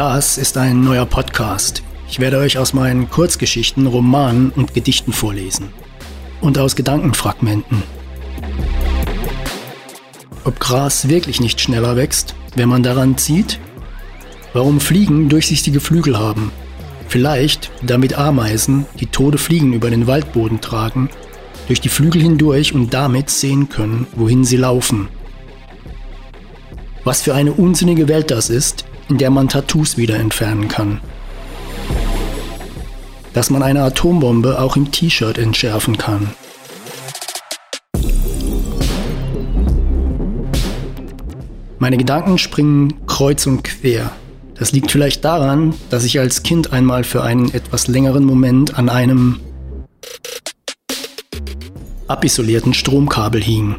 Das ist ein neuer Podcast. Ich werde euch aus meinen Kurzgeschichten, Romanen und Gedichten vorlesen. Und aus Gedankenfragmenten. Ob Gras wirklich nicht schneller wächst, wenn man daran zieht? Warum Fliegen durchsichtige Flügel haben? Vielleicht, damit Ameisen, die tote Fliegen über den Waldboden tragen, durch die Flügel hindurch und damit sehen können, wohin sie laufen. Was für eine unsinnige Welt das ist, in der man Tattoos wieder entfernen kann. Dass man eine Atombombe auch im T-Shirt entschärfen kann. Meine Gedanken springen kreuz und quer. Das liegt vielleicht daran, dass ich als Kind einmal für einen etwas längeren Moment an einem abisolierten Stromkabel hing.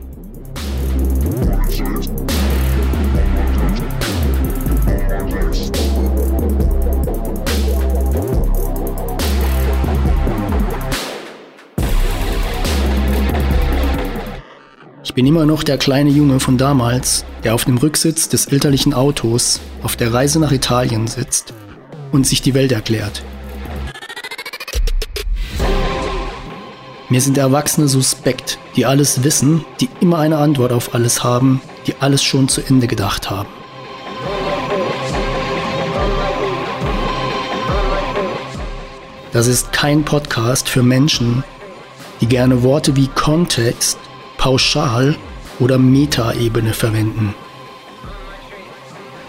Bin immer noch der kleine Junge von damals, der auf dem Rücksitz des elterlichen Autos auf der Reise nach Italien sitzt und sich die Welt erklärt. Mir sind Erwachsene suspekt, die alles wissen, die immer eine Antwort auf alles haben, die alles schon zu Ende gedacht haben. Das ist kein Podcast für Menschen, die gerne Worte wie Kontext Pauschal- oder Metaebene verwenden.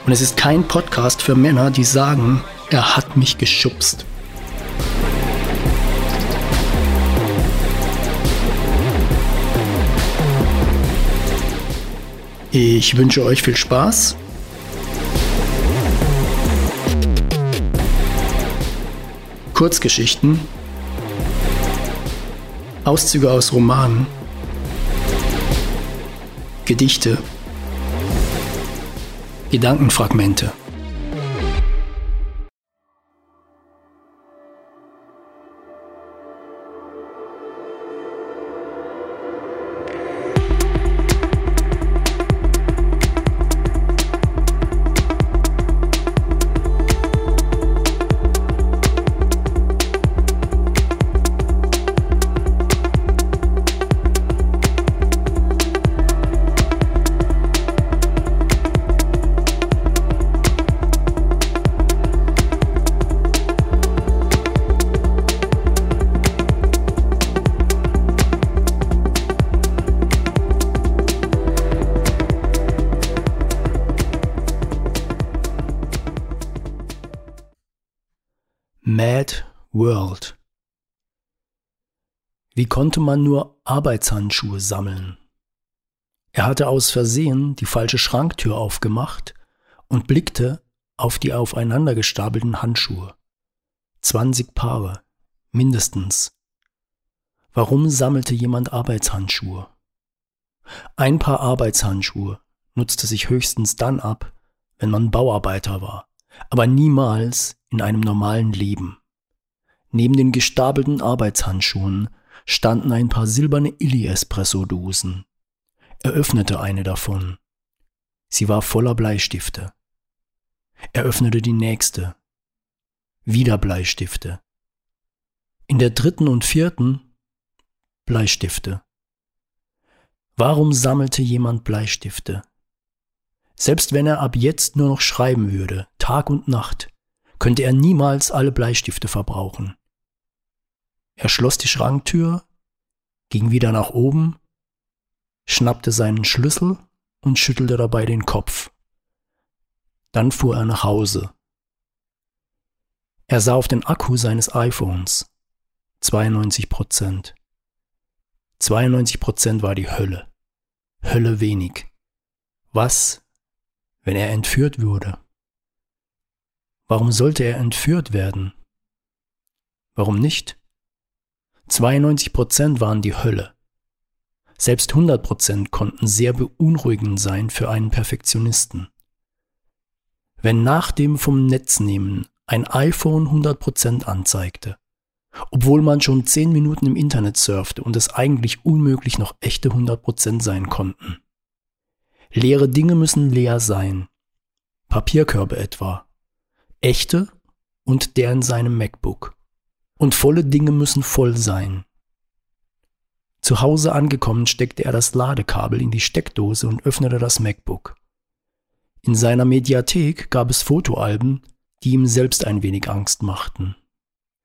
Und es ist kein Podcast für Männer, die sagen, er hat mich geschubst. Ich wünsche euch viel Spaß. Kurzgeschichten, Auszüge aus Romanen Gedichte, Gedankenfragmente. Wie konnte man nur Arbeitshandschuhe sammeln? Er hatte aus Versehen die falsche Schranktür aufgemacht und blickte auf die aufeinander gestapelten Handschuhe. 20 Paare, mindestens. Warum sammelte jemand Arbeitshandschuhe? Ein Paar Arbeitshandschuhe nutzte sich höchstens dann ab, wenn man Bauarbeiter war aber niemals in einem normalen Leben. Neben den gestapelten Arbeitshandschuhen standen ein paar silberne Illy-Espresso-Dosen. Er öffnete eine davon. Sie war voller Bleistifte. Er öffnete die nächste. Wieder Bleistifte. In der dritten und vierten Bleistifte. Warum sammelte jemand Bleistifte? Selbst wenn er ab jetzt nur noch schreiben würde, Tag und Nacht, könnte er niemals alle Bleistifte verbrauchen. Er schloss die Schranktür, ging wieder nach oben, schnappte seinen Schlüssel und schüttelte dabei den Kopf. Dann fuhr er nach Hause. Er sah auf den Akku seines iPhones. 92 Prozent. 92 Prozent war die Hölle. Hölle wenig. Was wenn er entführt würde? Warum sollte er entführt werden? Warum nicht? 92 Prozent waren die Hölle. Selbst 100 Prozent konnten sehr beunruhigend sein für einen Perfektionisten. Wenn nach dem vom Netz nehmen ein iPhone 100 Prozent anzeigte, obwohl man schon 10 Minuten im Internet surfte und es eigentlich unmöglich noch echte 100 Prozent sein konnten. Leere Dinge müssen leer sein. Papierkörbe etwa. echte und der in seinem MacBook. Und volle Dinge müssen voll sein. Zu Hause angekommen steckte er das Ladekabel in die Steckdose und öffnete das MacBook. In seiner Mediathek gab es Fotoalben, die ihm selbst ein wenig Angst machten.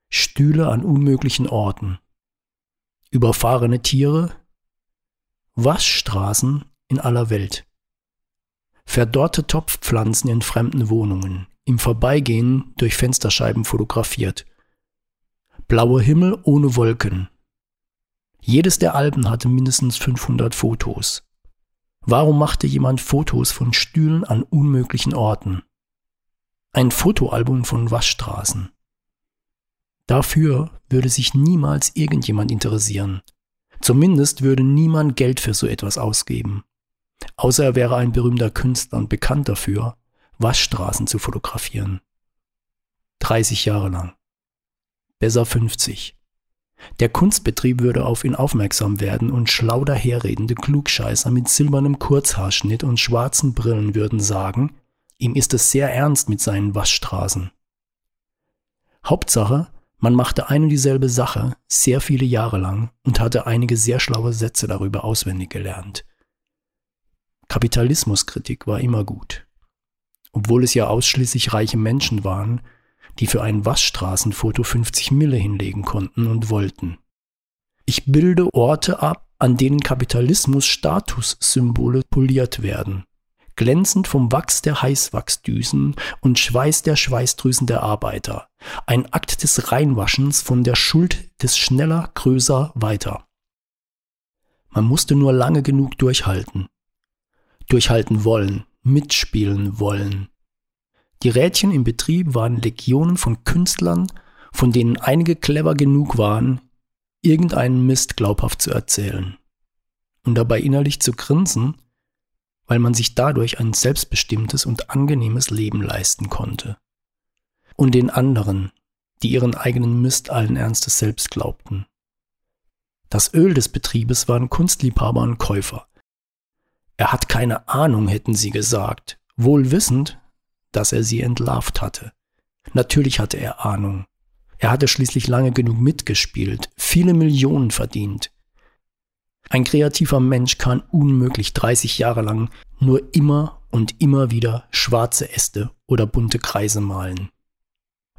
Stühle an unmöglichen Orten, überfahrene Tiere, Waschstraßen in aller Welt, verdorrte Topfpflanzen in fremden Wohnungen, im Vorbeigehen durch Fensterscheiben fotografiert, blauer Himmel ohne Wolken. Jedes der Alben hatte mindestens 500 Fotos. Warum machte jemand Fotos von Stühlen an unmöglichen Orten? Ein Fotoalbum von Waschstraßen. Dafür würde sich niemals irgendjemand interessieren. Zumindest würde niemand Geld für so etwas ausgeben. Außer er wäre ein berühmter Künstler und bekannt dafür, Waschstraßen zu fotografieren. 30 Jahre lang. Besser 50. Der Kunstbetrieb würde auf ihn aufmerksam werden und schlau daherredende Klugscheißer mit silbernem Kurzhaarschnitt und schwarzen Brillen würden sagen, ihm ist es sehr ernst mit seinen Waschstraßen. Hauptsache, man machte eine und dieselbe Sache sehr viele Jahre lang und hatte einige sehr schlaue Sätze darüber auswendig gelernt. Kapitalismuskritik war immer gut. Obwohl es ja ausschließlich reiche Menschen waren, die für ein Waschstraßenfoto 50 Mille hinlegen konnten und wollten. Ich bilde Orte ab, an denen Kapitalismus Statussymbole poliert werden, glänzend vom Wachs der Heißwachsdüsen und Schweiß der Schweißdrüsen der Arbeiter, ein Akt des Reinwaschens von der Schuld des schneller, größer, weiter. Man musste nur lange genug durchhalten. Durchhalten wollen, mitspielen wollen, die Rädchen im Betrieb waren Legionen von Künstlern, von denen einige clever genug waren, irgendeinen Mist glaubhaft zu erzählen und dabei innerlich zu grinsen, weil man sich dadurch ein selbstbestimmtes und angenehmes Leben leisten konnte. Und den anderen, die ihren eigenen Mist allen Ernstes selbst glaubten. Das Öl des Betriebes waren Kunstliebhaber und Käufer. Er hat keine Ahnung, hätten sie gesagt, wohl wissend, dass er sie entlarvt hatte. Natürlich hatte er Ahnung. Er hatte schließlich lange genug mitgespielt, viele Millionen verdient. Ein kreativer Mensch kann unmöglich 30 Jahre lang nur immer und immer wieder schwarze Äste oder bunte Kreise malen.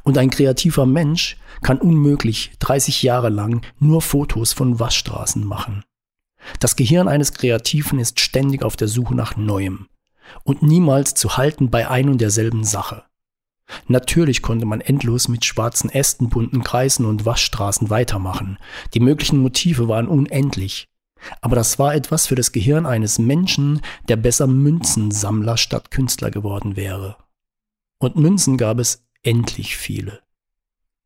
Und ein kreativer Mensch kann unmöglich 30 Jahre lang nur Fotos von Waschstraßen machen. Das Gehirn eines Kreativen ist ständig auf der Suche nach Neuem und niemals zu halten bei ein und derselben Sache. Natürlich konnte man endlos mit schwarzen Ästen, bunten Kreisen und Waschstraßen weitermachen. Die möglichen Motive waren unendlich. Aber das war etwas für das Gehirn eines Menschen, der besser Münzensammler statt Künstler geworden wäre. Und Münzen gab es endlich viele.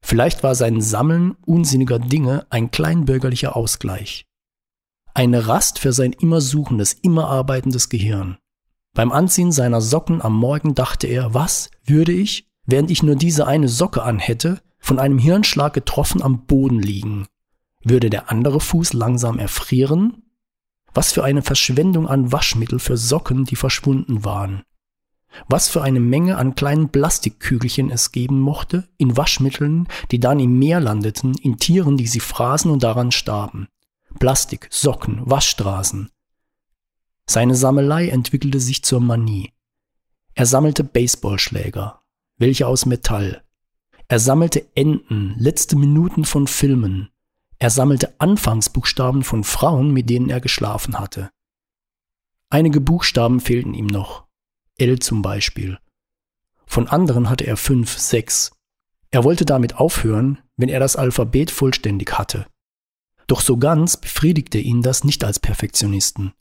Vielleicht war sein Sammeln unsinniger Dinge ein kleinbürgerlicher Ausgleich. Eine Rast für sein immer suchendes, immer arbeitendes Gehirn. Beim Anziehen seiner Socken am Morgen dachte er, was würde ich, während ich nur diese eine Socke anhätte, von einem Hirnschlag getroffen am Boden liegen? Würde der andere Fuß langsam erfrieren? Was für eine Verschwendung an Waschmittel für Socken, die verschwunden waren. Was für eine Menge an kleinen Plastikkügelchen es geben mochte, in Waschmitteln, die dann im Meer landeten, in Tieren, die sie fraßen und daran starben. Plastik, Socken, Waschstraßen, seine Sammelei entwickelte sich zur Manie. Er sammelte Baseballschläger, welche aus Metall. Er sammelte Enden, letzte Minuten von Filmen. Er sammelte Anfangsbuchstaben von Frauen, mit denen er geschlafen hatte. Einige Buchstaben fehlten ihm noch. L zum Beispiel. Von anderen hatte er fünf, sechs. Er wollte damit aufhören, wenn er das Alphabet vollständig hatte. Doch so ganz befriedigte ihn das nicht als Perfektionisten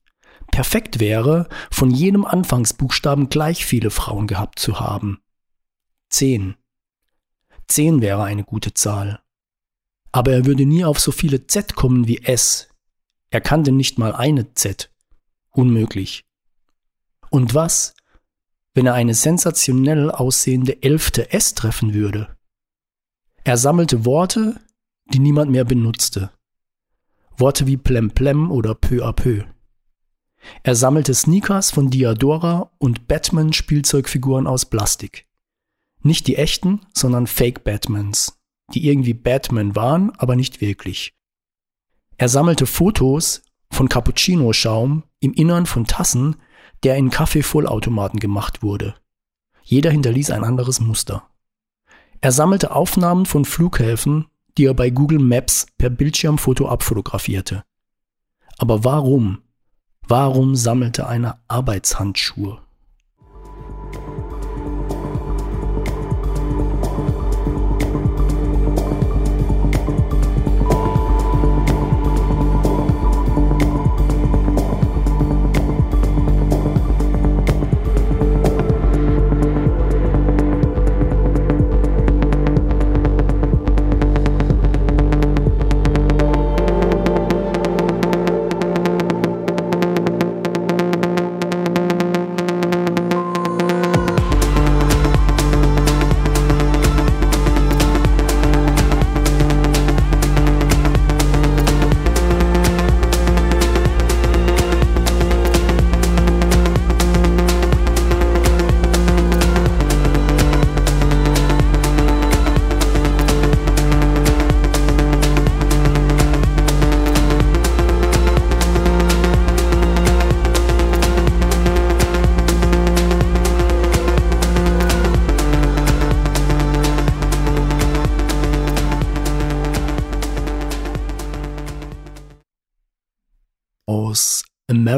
perfekt wäre, von jedem Anfangsbuchstaben gleich viele Frauen gehabt zu haben. Zehn. Zehn wäre eine gute Zahl. Aber er würde nie auf so viele Z kommen wie S. Er kannte nicht mal eine Z. Unmöglich. Und was, wenn er eine sensationell aussehende elfte S treffen würde? Er sammelte Worte, die niemand mehr benutzte. Worte wie plemplem oder peu à peu. Er sammelte Sneakers von Diadora und Batman-Spielzeugfiguren aus Plastik. Nicht die echten, sondern Fake Batmans, die irgendwie Batman waren, aber nicht wirklich. Er sammelte Fotos von Cappuccino-Schaum im Innern von Tassen, der in Kaffeevollautomaten gemacht wurde. Jeder hinterließ ein anderes Muster. Er sammelte Aufnahmen von Flughäfen, die er bei Google Maps per Bildschirmfoto abfotografierte. Aber warum? Warum sammelte einer Arbeitshandschuhe?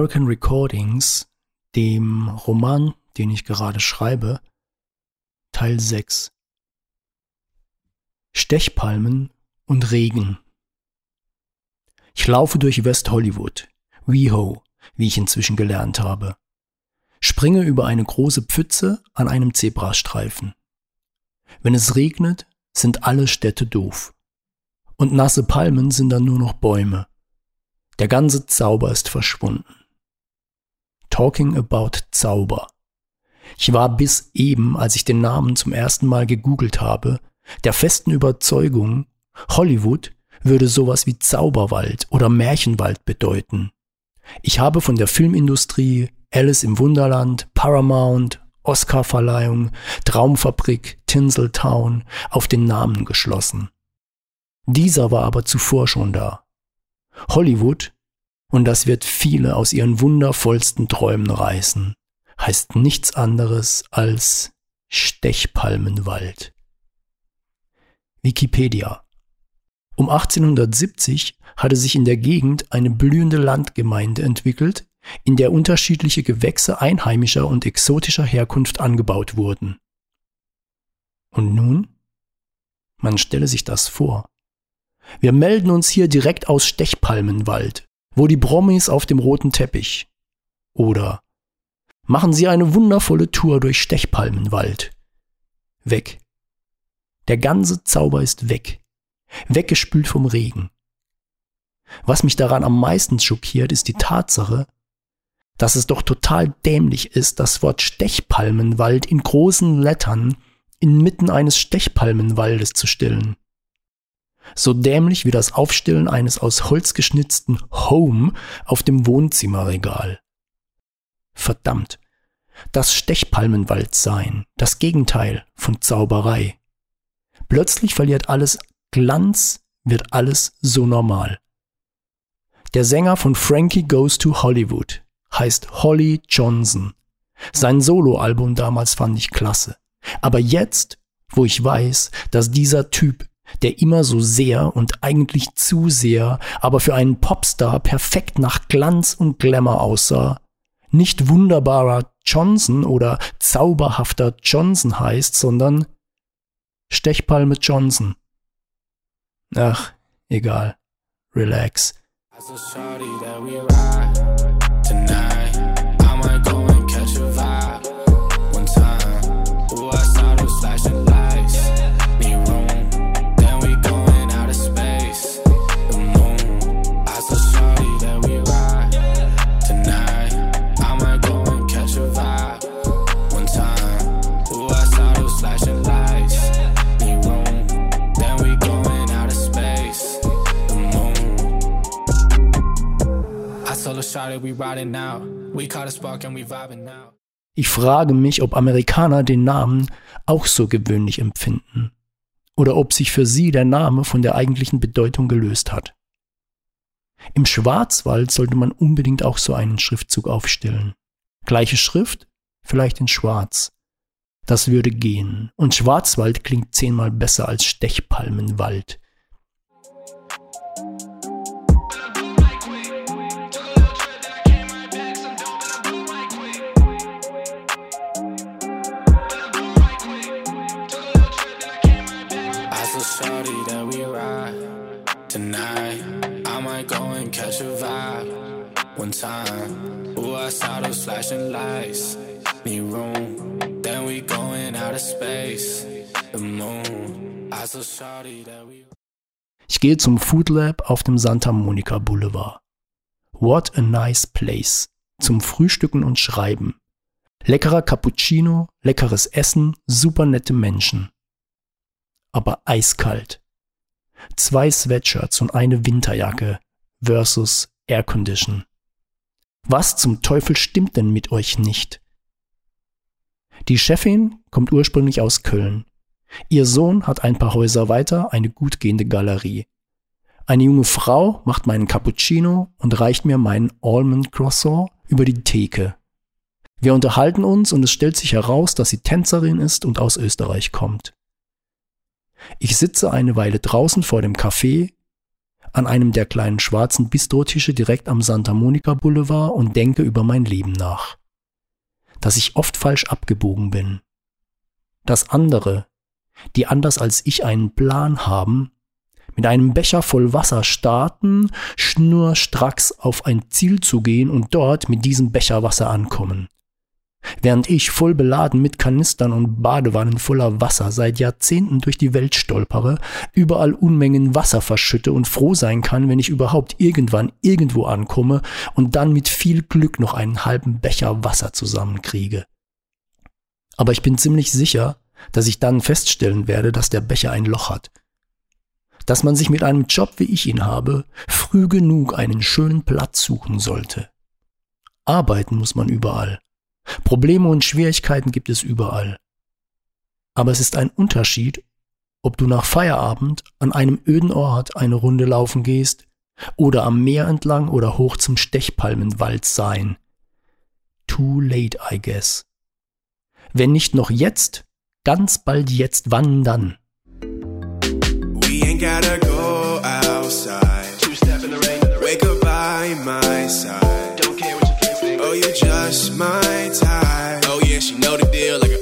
American Recordings, dem Roman, den ich gerade schreibe, Teil 6. Stechpalmen und Regen. Ich laufe durch West Hollywood, WeHo, wie ich inzwischen gelernt habe. Springe über eine große Pfütze an einem Zebrastreifen. Wenn es regnet, sind alle Städte doof. Und nasse Palmen sind dann nur noch Bäume. Der ganze Zauber ist verschwunden. Talking about Zauber. Ich war bis eben, als ich den Namen zum ersten Mal gegoogelt habe, der festen Überzeugung, Hollywood würde sowas wie Zauberwald oder Märchenwald bedeuten. Ich habe von der Filmindustrie, Alice im Wunderland, Paramount, Oscarverleihung, Traumfabrik, Tinseltown auf den Namen geschlossen. Dieser war aber zuvor schon da. Hollywood, und das wird viele aus ihren wundervollsten Träumen reißen, heißt nichts anderes als Stechpalmenwald. Wikipedia Um 1870 hatte sich in der Gegend eine blühende Landgemeinde entwickelt, in der unterschiedliche Gewächse einheimischer und exotischer Herkunft angebaut wurden. Und nun? Man stelle sich das vor. Wir melden uns hier direkt aus Stechpalmenwald, wo die Promis auf dem roten Teppich. Oder machen Sie eine wundervolle Tour durch Stechpalmenwald. Weg. Der ganze Zauber ist weg. Weggespült vom Regen. Was mich daran am meisten schockiert, ist die Tatsache, dass es doch total dämlich ist, das Wort Stechpalmenwald in großen Lettern inmitten eines Stechpalmenwaldes zu stellen. So dämlich wie das Aufstellen eines aus Holz geschnitzten Home auf dem Wohnzimmerregal. Verdammt. Das Stechpalmenwald sein, das Gegenteil von Zauberei. Plötzlich verliert alles Glanz, wird alles so normal. Der Sänger von Frankie Goes to Hollywood heißt Holly Johnson. Sein Soloalbum damals fand ich klasse. Aber jetzt, wo ich weiß, dass dieser Typ der immer so sehr und eigentlich zu sehr, aber für einen Popstar perfekt nach Glanz und Glamour aussah, nicht wunderbarer Johnson oder zauberhafter Johnson heißt, sondern Stechpalme Johnson. Ach, egal. Relax. Ich frage mich, ob Amerikaner den Namen auch so gewöhnlich empfinden oder ob sich für sie der Name von der eigentlichen Bedeutung gelöst hat. Im Schwarzwald sollte man unbedingt auch so einen Schriftzug aufstellen. Gleiche Schrift, vielleicht in Schwarz. Das würde gehen. Und Schwarzwald klingt zehnmal besser als Stechpalmenwald. One time. Ooh, I saw those flashing lights. Need room, then we going out of space. The moon. I so sorry that we. Ich gehe zum Food Lab auf dem Santa Monica Boulevard. What a nice place. Zum Frühstücken und Schreiben. Leckerer Cappuccino, leckeres Essen, super nette Menschen. Aber eiskalt. Zwei Sweatshirts und eine Winterjacke versus Aircondition. Was zum Teufel stimmt denn mit euch nicht? Die Chefin kommt ursprünglich aus Köln. Ihr Sohn hat ein paar Häuser weiter eine gut gehende Galerie. Eine junge Frau macht meinen Cappuccino und reicht mir meinen Almond Croissant über die Theke. Wir unterhalten uns und es stellt sich heraus, dass sie Tänzerin ist und aus Österreich kommt. Ich sitze eine Weile draußen vor dem Café an einem der kleinen schwarzen Bistrotische direkt am Santa Monica Boulevard und denke über mein Leben nach. Dass ich oft falsch abgebogen bin. Dass andere, die anders als ich einen Plan haben, mit einem Becher voll Wasser starten, schnurstracks auf ein Ziel zu gehen und dort mit diesem Becher Wasser ankommen. Während ich voll beladen mit Kanistern und Badewannen voller Wasser seit Jahrzehnten durch die Welt stolpere, überall Unmengen Wasser verschütte und froh sein kann, wenn ich überhaupt irgendwann irgendwo ankomme und dann mit viel Glück noch einen halben Becher Wasser zusammenkriege. Aber ich bin ziemlich sicher, dass ich dann feststellen werde, dass der Becher ein Loch hat. Dass man sich mit einem Job, wie ich ihn habe, früh genug einen schönen Platz suchen sollte. Arbeiten muss man überall. Probleme und Schwierigkeiten gibt es überall. Aber es ist ein Unterschied, ob du nach Feierabend an einem öden Ort eine Runde laufen gehst oder am Meer entlang oder hoch zum Stechpalmenwald sein. Too late, I guess. Wenn nicht noch jetzt, ganz bald jetzt, wann dann? We ain't gotta go outside. Two step in the rain. Wake up by my side. Don't care what you think. Oh, you just my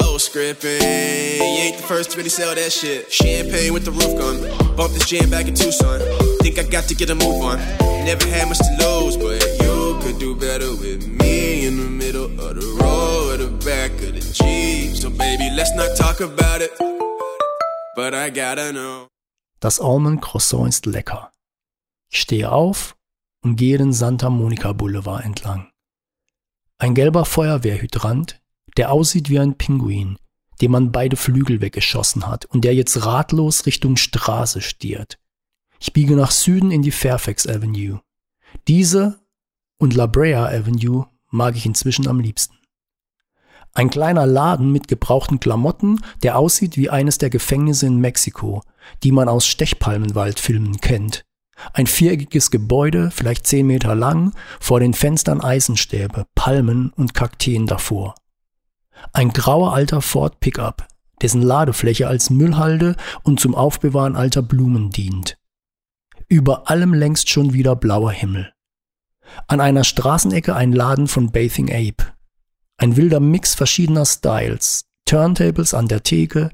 oh, scripting. Eh? You ain't the first to really sell that shit. Champagne with the roof gone. Bump this jam back in Tucson. Think I got to get a move on. Never had much to lose, but you could do better with me in the middle of the road, the back of the Jeep. So baby, let's not talk about it. But I gotta know. Das Almond Croissant ist lecker. Ich stehe auf und gehe den Santa Monica Boulevard entlang. Ein gelber Feuerwehrhydrant der aussieht wie ein Pinguin, dem man beide Flügel weggeschossen hat und der jetzt ratlos Richtung Straße stiert. Ich biege nach Süden in die Fairfax Avenue. Diese und La Brea Avenue mag ich inzwischen am liebsten. Ein kleiner Laden mit gebrauchten Klamotten, der aussieht wie eines der Gefängnisse in Mexiko, die man aus Stechpalmenwaldfilmen kennt. Ein viereckiges Gebäude, vielleicht zehn Meter lang, vor den Fenstern Eisenstäbe, Palmen und Kakteen davor. Ein grauer alter Ford Pickup, dessen Ladefläche als Müllhalde und zum Aufbewahren alter Blumen dient. Über allem längst schon wieder blauer Himmel. An einer Straßenecke ein Laden von Bathing Ape. Ein wilder Mix verschiedener Styles, Turntables an der Theke,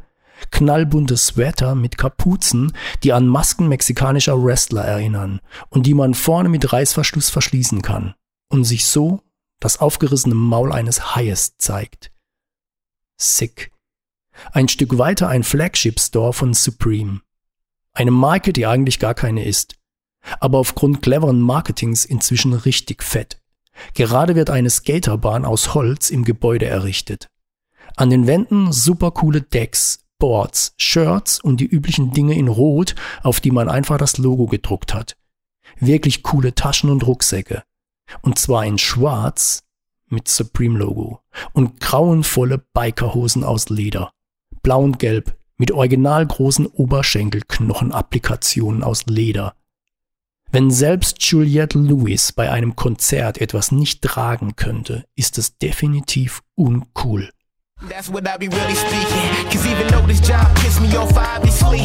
knallbunte Sweater mit Kapuzen, die an Masken mexikanischer Wrestler erinnern und die man vorne mit Reißverschluss verschließen kann und sich so das aufgerissene Maul eines Haies zeigt. Sick. Ein Stück weiter ein Flagship Store von Supreme. Eine Marke, die eigentlich gar keine ist. Aber aufgrund cleveren Marketings inzwischen richtig fett. Gerade wird eine Skaterbahn aus Holz im Gebäude errichtet. An den Wänden super coole Decks, Boards, Shirts und die üblichen Dinge in Rot, auf die man einfach das Logo gedruckt hat. Wirklich coole Taschen und Rucksäcke. Und zwar in Schwarz mit Supreme-Logo und grauenvolle Bikerhosen aus Leder. Blau und gelb mit original großen Oberschenkelknochenapplikationen aus Leder. Wenn selbst Juliette Lewis bei einem Konzert etwas nicht tragen könnte, ist es definitiv uncool. That's what I be really speaking. Cause even though this job piss me off, obviously,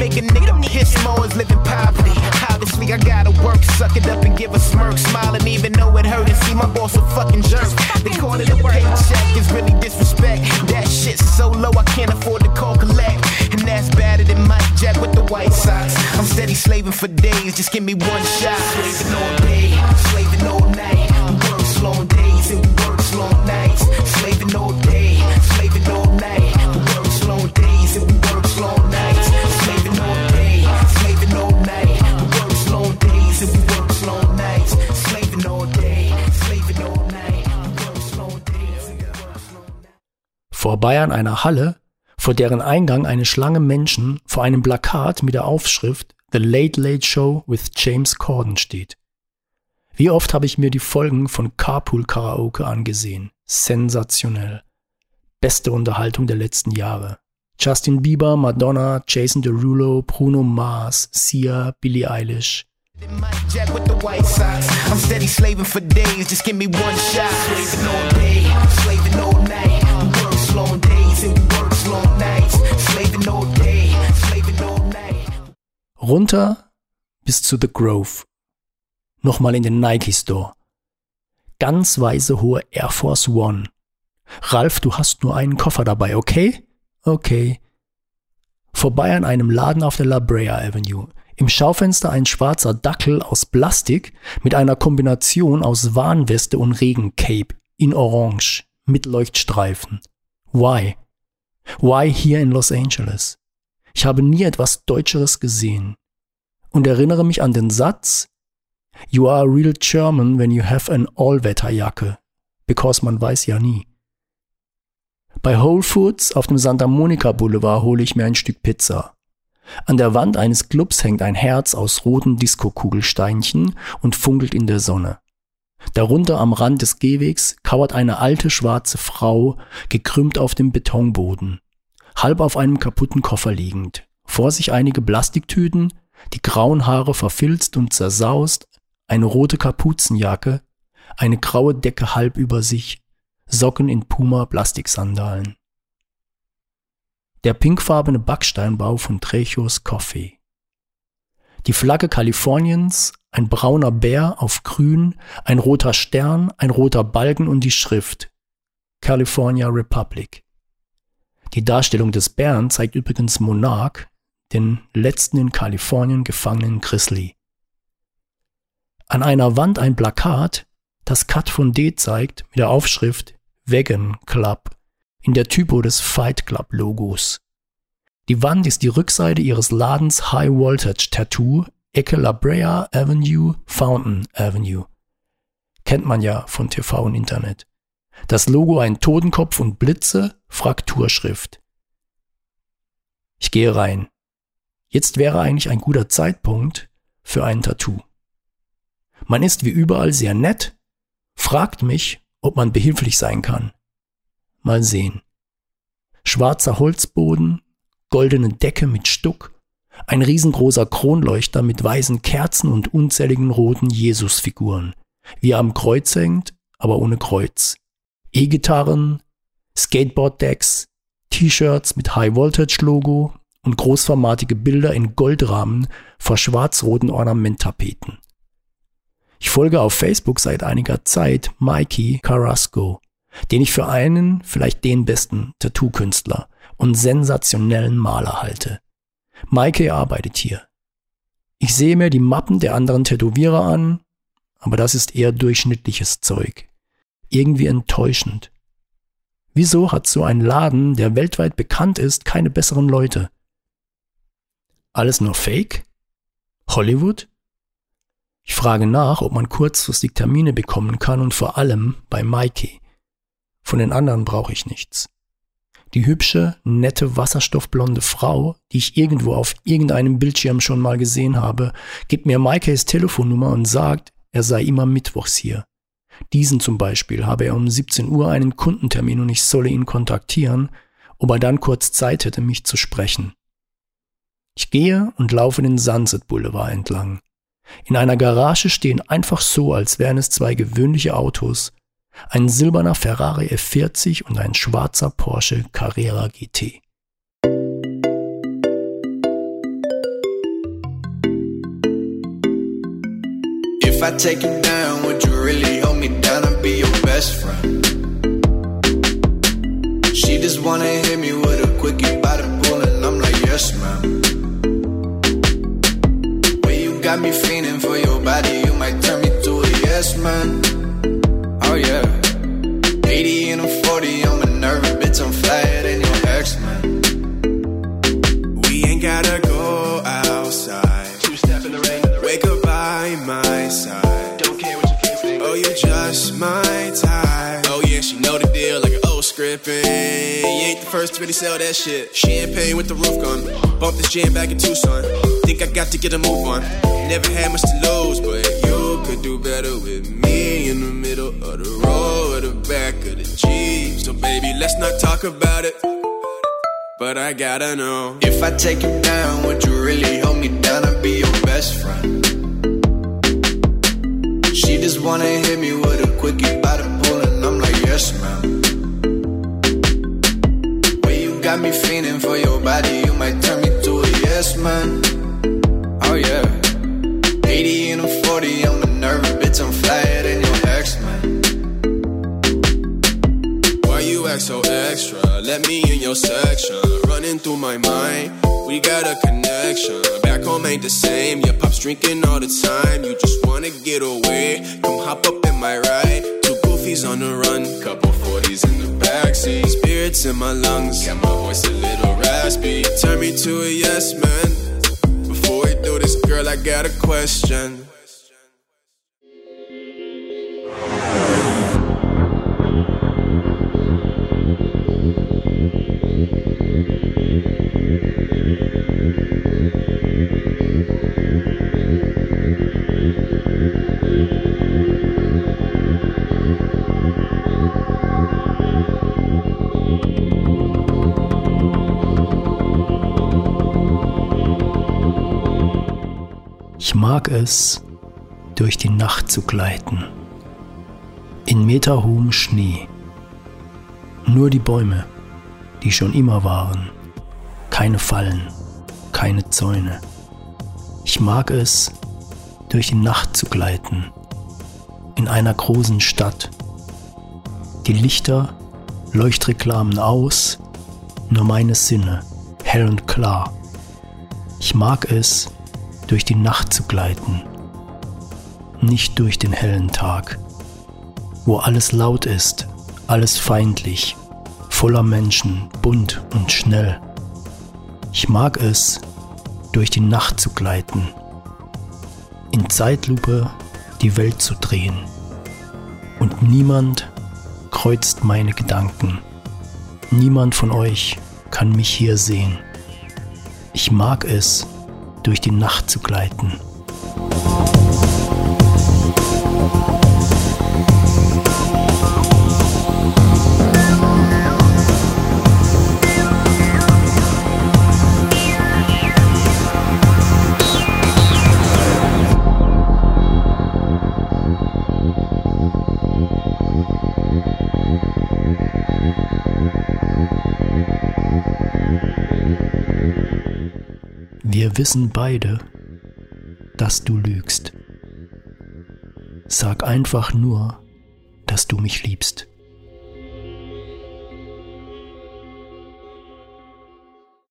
make a nigga piss more is living poverty. Obviously, I gotta work, suck it up and give a smirk, smiling even though it hurt and see my boss a fucking jerk. They call it a paycheck, it's really disrespect. That shit's so low, I can't afford to call collect. And that's better than my Jack with the White socks. I'm steady slaving for days, just give me one shot. Slaving all day, slaving all night. We work slow days and we work slow nights. Slaving all day, Vorbei an einer Halle vor deren Eingang eine Schlange Menschen vor einem Plakat mit der Aufschrift The Late Late Show with James Corden steht. Wie oft habe ich mir die Folgen von Carpool Karaoke angesehen. Sensationell. Beste Unterhaltung der letzten Jahre. Justin Bieber, Madonna, Jason Derulo, Bruno Mars, Sia, Billie Eilish. Slow days and work Runter bis zu The Grove. Nochmal in den Nike Store. Ganz weiße hohe Air Force One. Ralf, du hast nur einen Koffer dabei, okay? Okay. Vorbei an einem Laden auf der La Brea Avenue. Im Schaufenster ein schwarzer Dackel aus Plastik mit einer Kombination aus Warnweste und Regencape in Orange mit Leuchtstreifen. Why? Why hier in Los Angeles? Ich habe nie etwas Deutscheres gesehen und erinnere mich an den Satz You are a real German when you have an Allwetterjacke, because man weiß ja nie. Bei Whole Foods auf dem Santa Monica Boulevard hole ich mir ein Stück Pizza. An der Wand eines Clubs hängt ein Herz aus roten Diskokugelsteinchen und funkelt in der Sonne. Darunter am Rand des Gehwegs kauert eine alte schwarze Frau, gekrümmt auf dem Betonboden, halb auf einem kaputten Koffer liegend. Vor sich einige Plastiktüten, die grauen Haare verfilzt und zersaust, eine rote Kapuzenjacke, eine graue Decke halb über sich, Socken in Puma-Plastiksandalen. Der pinkfarbene Backsteinbau von Trechos Coffee. Die Flagge Kaliforniens ein brauner Bär auf grün, ein roter Stern, ein roter Balken und die Schrift California Republic. Die Darstellung des Bären zeigt übrigens Monarch, den letzten in Kalifornien gefangenen Grizzly. An einer Wand ein Plakat, das Cut von D zeigt, mit der Aufschrift Vegan Club in der Typo des Fight Club Logos. Die Wand ist die Rückseite ihres Ladens High Voltage Tattoo Ecke La Brea Avenue, Fountain Avenue. Kennt man ja von TV und Internet. Das Logo ein Totenkopf und Blitze, Frakturschrift. Ich gehe rein. Jetzt wäre eigentlich ein guter Zeitpunkt für ein Tattoo. Man ist wie überall sehr nett, fragt mich, ob man behilflich sein kann. Mal sehen. Schwarzer Holzboden, goldene Decke mit Stuck, ein riesengroßer Kronleuchter mit weißen Kerzen und unzähligen roten Jesusfiguren, wie er am Kreuz hängt, aber ohne Kreuz. E-Gitarren, Skateboard-Decks, T-Shirts mit High-Voltage-Logo und großformatige Bilder in Goldrahmen vor schwarz-roten Ornamenttapeten. Ich folge auf Facebook seit einiger Zeit Mikey Carrasco, den ich für einen, vielleicht den besten Tattoo-Künstler und sensationellen Maler halte. Maike arbeitet hier. Ich sehe mir die Mappen der anderen Tätowierer an, aber das ist eher durchschnittliches Zeug. Irgendwie enttäuschend. Wieso hat so ein Laden, der weltweit bekannt ist, keine besseren Leute? Alles nur Fake? Hollywood? Ich frage nach, ob man kurzfristig Termine bekommen kann und vor allem bei Mikey. Von den anderen brauche ich nichts. Die hübsche, nette, wasserstoffblonde Frau, die ich irgendwo auf irgendeinem Bildschirm schon mal gesehen habe, gibt mir Mikeys Telefonnummer und sagt, er sei immer mittwochs hier. Diesen zum Beispiel habe er um 17 Uhr einen Kundentermin und ich solle ihn kontaktieren, ob er dann kurz Zeit hätte, mich zu sprechen. Ich gehe und laufe den Sunset Boulevard entlang. In einer Garage stehen einfach so, als wären es zwei gewöhnliche Autos, ein silberner Ferrari F40 und ein schwarzer Porsche Carrera GT. If I take you down, would you really hold me down and be your best friend? She just wanna hit me with a quickie by the pool and I'm like, yes ma'am. Way you got me feeling for your body, you might turn me to a yes man. Oh yeah. 80 and a 40, I'm a nervous bitch, I'm flyer than your ex man. We ain't gotta go outside. Two step in the rain. Wake up by my side. Don't care what you think. Oh, you just my type. Oh yeah, she know the deal like an old scripting. You ain't the first to really sell that shit. Champagne with the roof gone. Bump this jam back in Tucson. Think I got to get a move on. Never had much to lose, but let's not talk about it. But I gotta know. If I take you down, would you really hold me down and be your best friend? She just wanna hit me with a quickie by the pool and I'm like, yes ma'am. Way you got me feeling for your body, you might turn me to a yes man. Oh yeah. 80 and a 40, I'm a nervous bitch, I'm flyer act so extra? Let me in your section. Running through my mind We got a connection. Back home ain't the same Your pop's drinking all the time. You just wanna get away Come hop up in my ride. Two goofies on the run Couple 40s in the backseat. Spirits in my lungs Got my voice a little raspy. Turn me to a yes man. Before we do this, girl, I got a question Ich mag es, durch die Nacht zu gleiten. In meterhohem Schnee. Nur die Bäume, die schon immer waren. Keine Fallen, keine Zäune. Ich mag es, durch die Nacht zu gleiten. In einer großen Stadt. Die Lichter, Leuchtreklamen aus, nur meine Sinne, hell und klar. Ich mag es, durch die Nacht zu gleiten, nicht durch den hellen Tag, wo alles laut ist, alles feindlich, voller Menschen, bunt und schnell. Ich mag es, durch die Nacht zu gleiten, in Zeitlupe die Welt zu drehen. Und niemand kreuzt meine Gedanken. Niemand von euch kann mich hier sehen. Ich mag es, durch die Nacht zu gleiten. Wir wissen beide, dass du lügst. Sag einfach nur, dass du mich liebst.